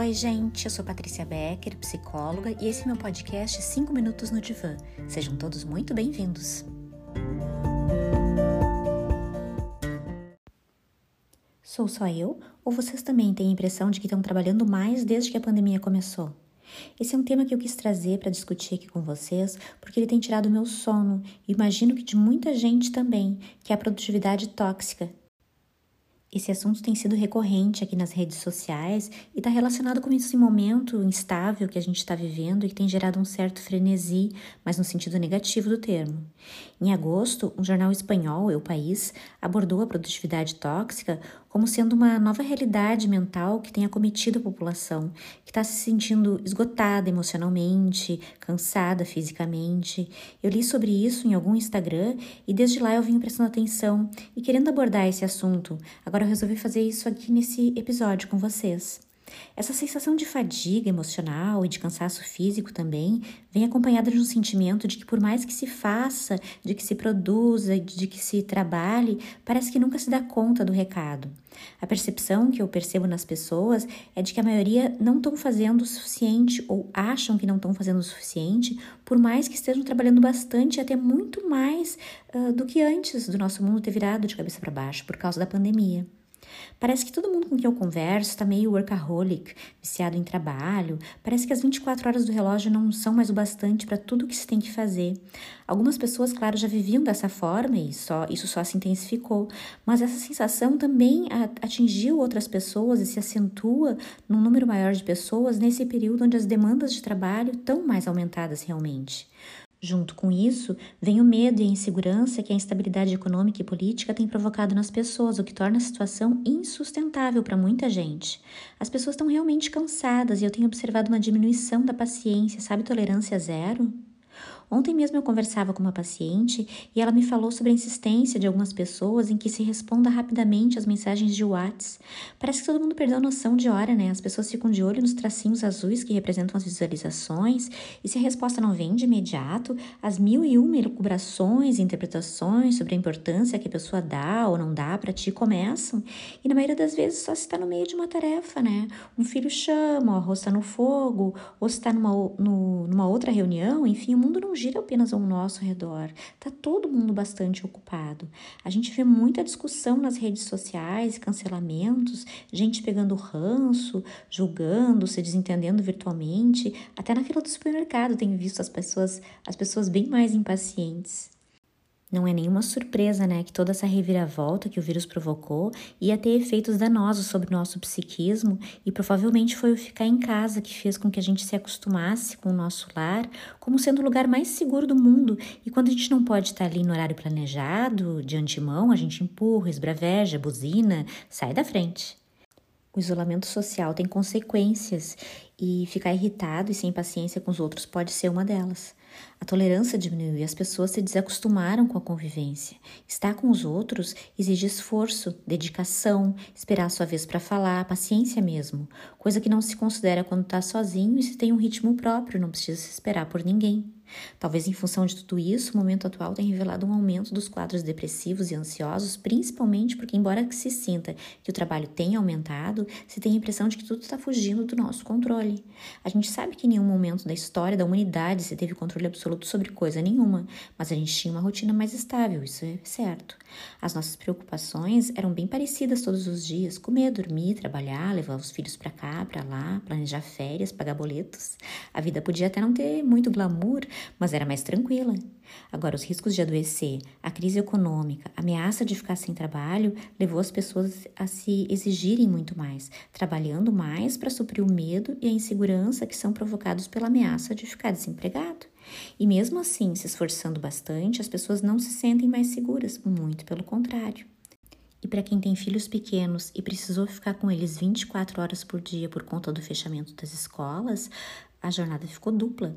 Oi, gente, eu sou Patrícia Becker, psicóloga, e esse é meu podcast 5 Minutos no Divã. Sejam todos muito bem-vindos. Sou só eu ou vocês também têm a impressão de que estão trabalhando mais desde que a pandemia começou? Esse é um tema que eu quis trazer para discutir aqui com vocês, porque ele tem tirado meu sono e imagino que de muita gente também, que é a produtividade tóxica, esse assunto tem sido recorrente aqui nas redes sociais e está relacionado com esse momento instável que a gente está vivendo e que tem gerado um certo frenesi, mas no sentido negativo do termo. Em agosto, um jornal espanhol, El País, abordou a produtividade tóxica como sendo uma nova realidade mental que tem acometido a população, que está se sentindo esgotada emocionalmente, cansada fisicamente. Eu li sobre isso em algum Instagram e desde lá eu venho prestando atenção e querendo abordar esse assunto. Agora eu resolvi fazer isso aqui nesse episódio com vocês. Essa sensação de fadiga emocional e de cansaço físico também vem acompanhada de um sentimento de que, por mais que se faça, de que se produza, de que se trabalhe, parece que nunca se dá conta do recado. A percepção que eu percebo nas pessoas é de que a maioria não estão fazendo o suficiente ou acham que não estão fazendo o suficiente, por mais que estejam trabalhando bastante, até muito mais uh, do que antes do nosso mundo ter virado de cabeça para baixo por causa da pandemia. Parece que todo mundo com quem eu converso está meio workaholic, viciado em trabalho. Parece que as 24 horas do relógio não são mais o bastante para tudo que se tem que fazer. Algumas pessoas, claro, já viviam dessa forma e só isso só se intensificou, mas essa sensação também atingiu outras pessoas e se acentua num número maior de pessoas nesse período onde as demandas de trabalho estão mais aumentadas realmente. Junto com isso, vem o medo e a insegurança que a instabilidade econômica e política tem provocado nas pessoas, o que torna a situação insustentável para muita gente. As pessoas estão realmente cansadas e eu tenho observado uma diminuição da paciência, sabe, tolerância zero? Ontem mesmo eu conversava com uma paciente e ela me falou sobre a insistência de algumas pessoas em que se responda rapidamente às mensagens de WhatsApp. Parece que todo mundo perdeu a noção de hora, né? As pessoas ficam de olho nos tracinhos azuis que representam as visualizações e se a resposta não vem de imediato, as mil e uma elucubrações e interpretações sobre a importância que a pessoa dá ou não dá para ti começam e na maioria das vezes só se está no meio de uma tarefa, né? Um filho chama, o arroz está no fogo, ou se está numa, numa outra reunião, enfim, o mundo não gira apenas ao nosso redor, tá todo mundo bastante ocupado. A gente vê muita discussão nas redes sociais, cancelamentos, gente pegando ranço, julgando, se desentendendo virtualmente. Até na fila do supermercado tenho visto as pessoas, as pessoas bem mais impacientes. Não é nenhuma surpresa, né, que toda essa reviravolta que o vírus provocou ia ter efeitos danosos sobre o nosso psiquismo e provavelmente foi o ficar em casa que fez com que a gente se acostumasse com o nosso lar como sendo o lugar mais seguro do mundo. E quando a gente não pode estar ali no horário planejado, de antemão, a gente empurra, esbraveja, buzina, sai da frente. O isolamento social tem consequências e ficar irritado e sem paciência com os outros pode ser uma delas. A tolerância diminuiu e as pessoas se desacostumaram com a convivência. Estar com os outros exige esforço, dedicação, esperar a sua vez para falar, paciência mesmo, coisa que não se considera quando está sozinho e se tem um ritmo próprio, não precisa se esperar por ninguém. Talvez em função de tudo isso, o momento atual tenha revelado um aumento dos quadros depressivos e ansiosos, principalmente porque, embora que se sinta que o trabalho tenha aumentado, se tem a impressão de que tudo está fugindo do nosso controle. A gente sabe que em nenhum momento da história da humanidade se teve controle absoluto sobre coisa nenhuma, mas a gente tinha uma rotina mais estável, isso é certo. As nossas preocupações eram bem parecidas todos os dias: comer, dormir, trabalhar, levar os filhos para cá, para lá, planejar férias, pagar boletos. A vida podia até não ter muito glamour, mas era mais tranquila. Agora, os riscos de adoecer, a crise econômica, a ameaça de ficar sem trabalho levou as pessoas a se exigirem muito mais, trabalhando mais para suprir o medo e a insegurança que são provocados pela ameaça de ficar desempregado. E mesmo assim, se esforçando bastante, as pessoas não se sentem mais seguras, muito pelo contrário. E para quem tem filhos pequenos e precisou ficar com eles 24 horas por dia por conta do fechamento das escolas, a jornada ficou dupla.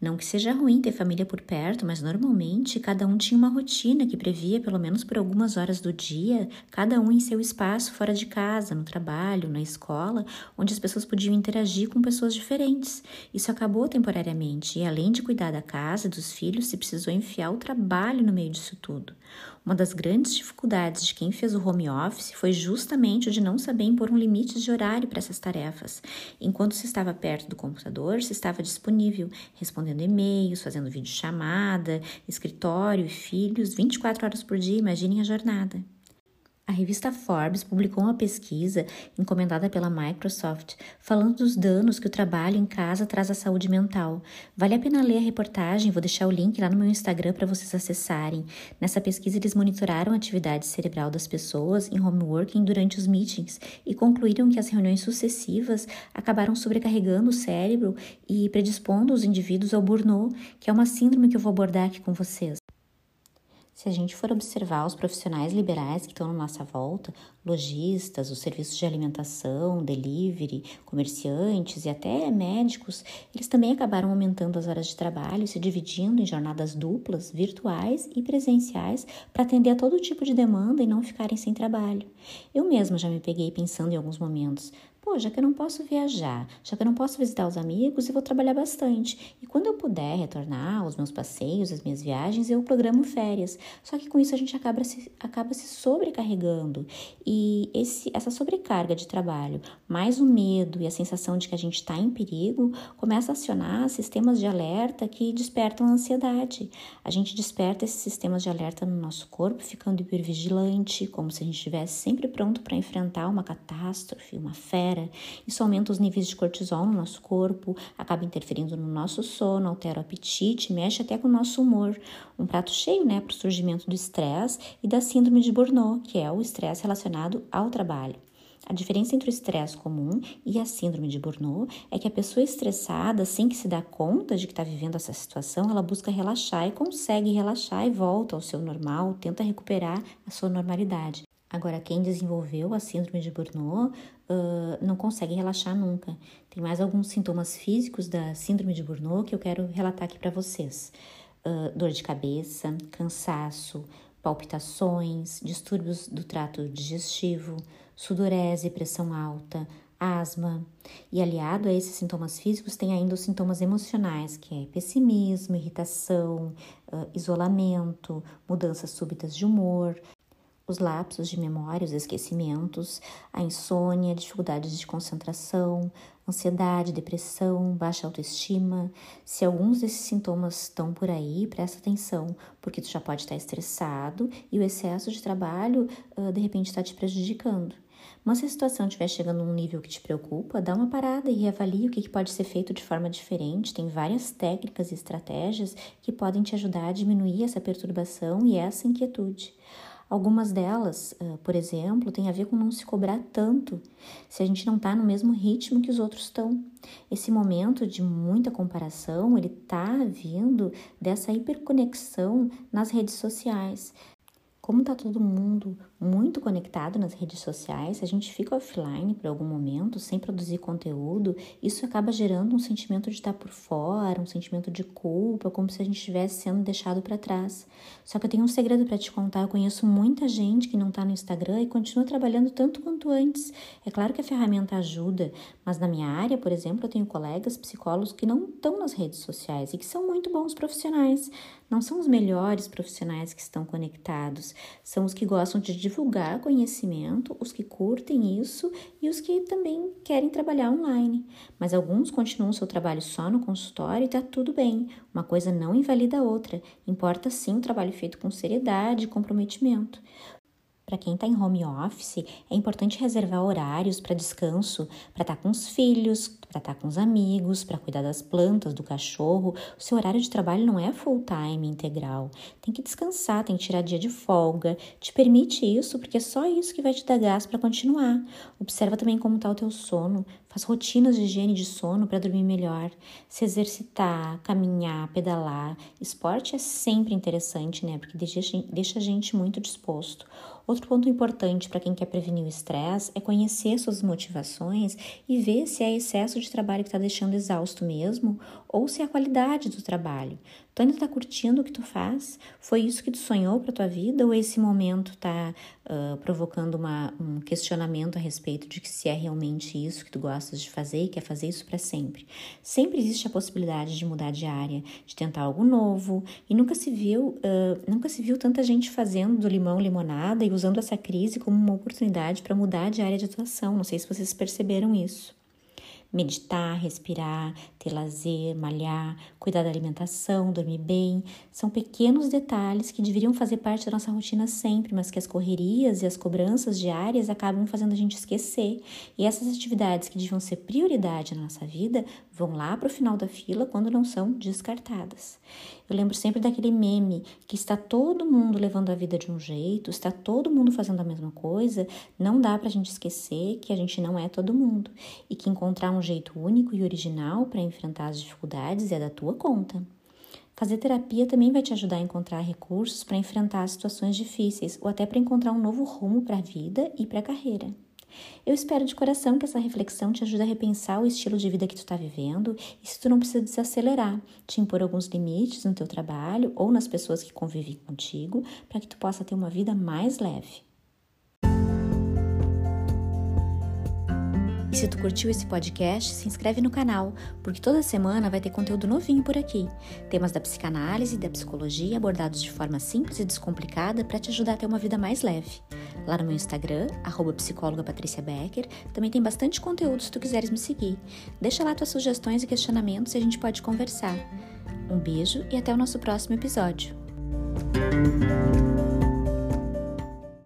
Não que seja ruim ter família por perto, mas normalmente cada um tinha uma rotina que previa, pelo menos por algumas horas do dia, cada um em seu espaço fora de casa, no trabalho, na escola, onde as pessoas podiam interagir com pessoas diferentes. Isso acabou temporariamente e, além de cuidar da casa e dos filhos, se precisou enfiar o trabalho no meio disso tudo. Uma das grandes dificuldades de quem fez o home office foi justamente o de não saber impor um limite de horário para essas tarefas. Enquanto se estava perto do computador, se estava disponível, respondendo e-mails, fazendo videochamada, escritório e filhos 24 horas por dia, imaginem a jornada. A revista Forbes publicou uma pesquisa encomendada pela Microsoft falando dos danos que o trabalho em casa traz à saúde mental. Vale a pena ler a reportagem, vou deixar o link lá no meu Instagram para vocês acessarem. Nessa pesquisa, eles monitoraram a atividade cerebral das pessoas em home working durante os meetings e concluíram que as reuniões sucessivas acabaram sobrecarregando o cérebro e predispondo os indivíduos ao burnout, que é uma síndrome que eu vou abordar aqui com vocês. Se a gente for observar os profissionais liberais que estão na nossa volta, lojistas, os serviços de alimentação, delivery, comerciantes e até médicos, eles também acabaram aumentando as horas de trabalho, se dividindo em jornadas duplas, virtuais e presenciais, para atender a todo tipo de demanda e não ficarem sem trabalho. Eu mesma já me peguei pensando em alguns momentos, Pô, já que eu não posso viajar, já que eu não posso visitar os amigos, eu vou trabalhar bastante. E quando eu puder retornar aos meus passeios, às minhas viagens, eu programo férias. Só que com isso a gente acaba se, acaba se sobrecarregando. E esse, essa sobrecarga de trabalho, mais o medo e a sensação de que a gente está em perigo, começa a acionar sistemas de alerta que despertam a ansiedade. A gente desperta esses sistemas de alerta no nosso corpo, ficando hipervigilante, como se a gente estivesse sempre pronto para enfrentar uma catástrofe, uma fera isso aumenta os níveis de cortisol no nosso corpo, acaba interferindo no nosso sono, altera o apetite, mexe até com o nosso humor. Um prato cheio, né, para o surgimento do estresse e da síndrome de Burnout, que é o estresse relacionado ao trabalho. A diferença entre o estresse comum e a síndrome de Burnout é que a pessoa estressada, sem que se dá conta de que está vivendo essa situação, ela busca relaxar e consegue relaxar e volta ao seu normal, tenta recuperar a sua normalidade. Agora, quem desenvolveu a síndrome de Burnout uh, não consegue relaxar nunca. Tem mais alguns sintomas físicos da síndrome de Burnout que eu quero relatar aqui para vocês: uh, dor de cabeça, cansaço, palpitações, distúrbios do trato digestivo, sudorese, pressão alta, asma. E aliado a esses sintomas físicos, tem ainda os sintomas emocionais, que é pessimismo, irritação, isolamento, mudanças súbitas de humor, os lapsos de memória, os esquecimentos, a insônia, dificuldades de concentração, ansiedade, depressão, baixa autoestima. Se alguns desses sintomas estão por aí, presta atenção, porque tu já pode estar estressado e o excesso de trabalho de repente está te prejudicando. Mas se a situação estiver chegando a um nível que te preocupa, dá uma parada e reavalie o que pode ser feito de forma diferente. Tem várias técnicas e estratégias que podem te ajudar a diminuir essa perturbação e essa inquietude. Algumas delas, por exemplo, têm a ver com não se cobrar tanto se a gente não está no mesmo ritmo que os outros estão. Esse momento de muita comparação, ele está vindo dessa hiperconexão nas redes sociais. Como está todo mundo muito conectado nas redes sociais, se a gente fica offline por algum momento, sem produzir conteúdo, isso acaba gerando um sentimento de estar por fora, um sentimento de culpa, como se a gente estivesse sendo deixado para trás. Só que eu tenho um segredo para te contar: eu conheço muita gente que não está no Instagram e continua trabalhando tanto quanto antes. É claro que a ferramenta ajuda, mas na minha área, por exemplo, eu tenho colegas psicólogos que não estão nas redes sociais e que são muito bons profissionais. Não são os melhores profissionais que estão conectados, são os que gostam de divulgar conhecimento, os que curtem isso e os que também querem trabalhar online. Mas alguns continuam seu trabalho só no consultório e está tudo bem. Uma coisa não invalida a outra. Importa sim o trabalho feito com seriedade e comprometimento. Para quem está em home office, é importante reservar horários para descanso, para estar tá com os filhos, para estar tá com os amigos, para cuidar das plantas, do cachorro. O seu horário de trabalho não é full time integral. Tem que descansar, tem que tirar dia de folga. Te permite isso, porque é só isso que vai te dar gás para continuar. Observa também como está o teu sono. Faz rotinas de higiene de sono para dormir melhor. Se exercitar, caminhar, pedalar. Esporte é sempre interessante, né? Porque deixa, deixa a gente muito disposto. Outro ponto importante para quem quer prevenir o estresse é conhecer suas motivações e ver se é excesso de trabalho que está deixando exausto mesmo ou se é a qualidade do trabalho. Tu ainda tá curtindo o que tu faz? Foi isso que tu sonhou para tua vida ou esse momento tá uh, provocando uma, um questionamento a respeito de que se é realmente isso que tu gostas de fazer e quer fazer isso para sempre? Sempre existe a possibilidade de mudar de área, de tentar algo novo e nunca se viu, uh, nunca se viu tanta gente fazendo do limão limonada e usando essa crise como uma oportunidade para mudar de área de atuação. Não sei se vocês perceberam isso meditar, respirar, ter lazer, malhar, cuidar da alimentação, dormir bem, são pequenos detalhes que deveriam fazer parte da nossa rotina sempre, mas que as correrias e as cobranças diárias acabam fazendo a gente esquecer. E essas atividades que deviam ser prioridade na nossa vida vão lá para o final da fila quando não são descartadas. Eu lembro sempre daquele meme que está todo mundo levando a vida de um jeito, está todo mundo fazendo a mesma coisa, não dá para a gente esquecer que a gente não é todo mundo e que encontrar um jeito único e original para enfrentar as dificuldades é da tua conta. Fazer terapia também vai te ajudar a encontrar recursos para enfrentar situações difíceis ou até para encontrar um novo rumo para a vida e para a carreira. Eu espero de coração que essa reflexão te ajude a repensar o estilo de vida que tu está vivendo e se tu não precisa desacelerar, te impor alguns limites no teu trabalho ou nas pessoas que convivem contigo, para que tu possa ter uma vida mais leve. E se tu curtiu esse podcast, se inscreve no canal, porque toda semana vai ter conteúdo novinho por aqui. Temas da psicanálise e da psicologia abordados de forma simples e descomplicada para te ajudar a ter uma vida mais leve. Lá no meu Instagram, arroba Becker, também tem bastante conteúdo se tu quiseres me seguir. Deixa lá tuas sugestões e questionamentos e a gente pode conversar. Um beijo e até o nosso próximo episódio.